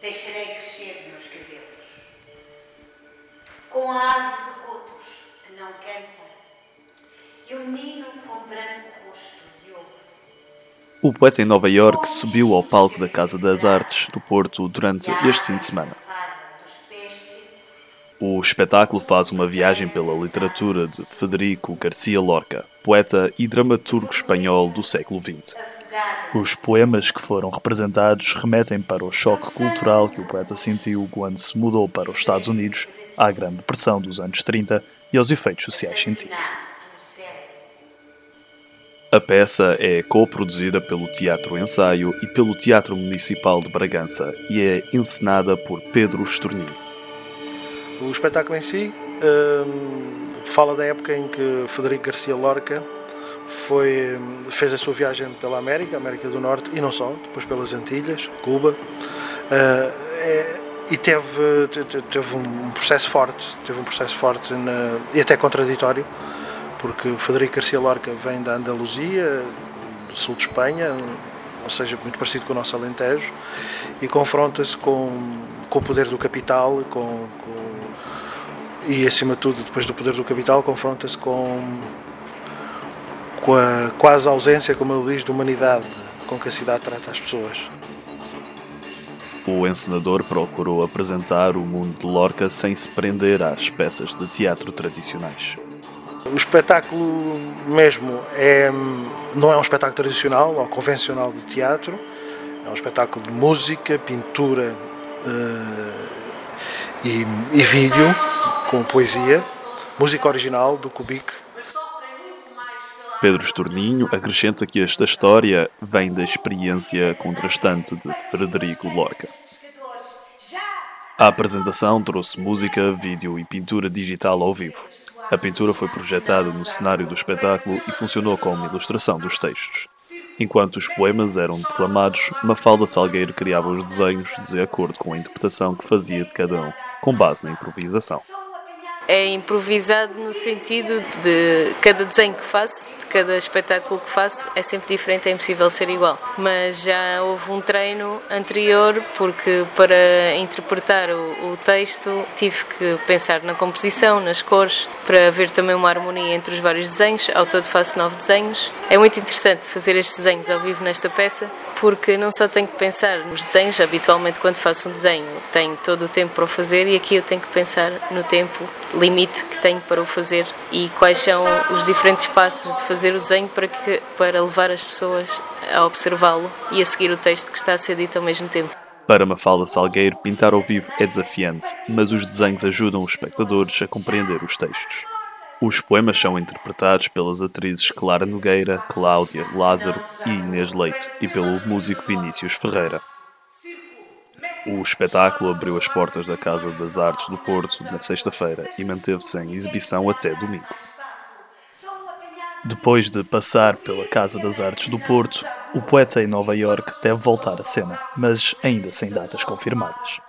deixarei crescer meus cabelos. Com a árvore de cotos que não canta, e o menino com branco rosto de ouro. O poeta em Nova York subiu ao palco da Casa das Artes do Porto durante este fim de semana. O espetáculo faz uma viagem pela literatura de Federico Garcia Lorca, poeta e dramaturgo espanhol do século XX. Os poemas que foram representados remetem para o choque cultural que o poeta sentiu quando se mudou para os Estados Unidos, à Grande Depressão dos anos 30 e aos efeitos sociais sentidos. A peça é co-produzida pelo Teatro Ensaio e pelo Teatro Municipal de Bragança e é encenada por Pedro Estorninho. O espetáculo em si hum, fala da época em que Federico Garcia Lorca foi, fez a sua viagem pela América, América do Norte e não só, depois pelas Antilhas, Cuba, uh, é, e teve, teve um processo forte, teve um processo forte na, e até contraditório, porque Federico Garcia Lorca vem da Andaluzia, do sul de Espanha, ou seja, muito parecido com o nosso Alentejo, e confronta-se com, com o poder do capital, com, com, e acima de tudo, depois do poder do capital, confronta-se com com a quase ausência, como ele diz, de humanidade com que a cidade trata as pessoas. O encenador procurou apresentar o mundo de Lorca sem se prender às peças de teatro tradicionais. O espetáculo mesmo é, não é um espetáculo tradicional ou convencional de teatro, é um espetáculo de música, pintura uh, e, e vídeo com poesia, música original do Kubik, Pedro Estorninho acrescenta que esta história vem da experiência contrastante de Frederico Lorca. A apresentação trouxe música, vídeo e pintura digital ao vivo. A pintura foi projetada no cenário do espetáculo e funcionou como ilustração dos textos. Enquanto os poemas eram declamados, Mafalda Salgueiro criava os desenhos de acordo com a interpretação que fazia de cada um, com base na improvisação é improvisado no sentido de cada desenho que faço, de cada espetáculo que faço, é sempre diferente, é impossível ser igual. Mas já houve um treino anterior, porque para interpretar o, o texto tive que pensar na composição, nas cores, para haver também uma harmonia entre os vários desenhos. Ao todo faço nove desenhos. É muito interessante fazer estes desenhos ao vivo nesta peça, porque não só tenho que pensar nos desenhos, habitualmente quando faço um desenho tenho todo o tempo para o fazer e aqui eu tenho que pensar no tempo limite que tenho para o fazer e quais são os diferentes passos de fazer o desenho para, que, para levar as pessoas a observá-lo e a seguir o texto que está a ser dito ao mesmo tempo. Para Mafalda Salgueiro, pintar ao vivo é desafiante, mas os desenhos ajudam os espectadores a compreender os textos. Os poemas são interpretados pelas atrizes Clara Nogueira, Cláudia Lázaro e Inês Leite e pelo músico Vinícius Ferreira. O espetáculo abriu as portas da Casa das Artes do Porto na sexta-feira e manteve-se em exibição até domingo. Depois de passar pela Casa das Artes do Porto, o poeta em Nova York deve voltar à cena, mas ainda sem datas confirmadas.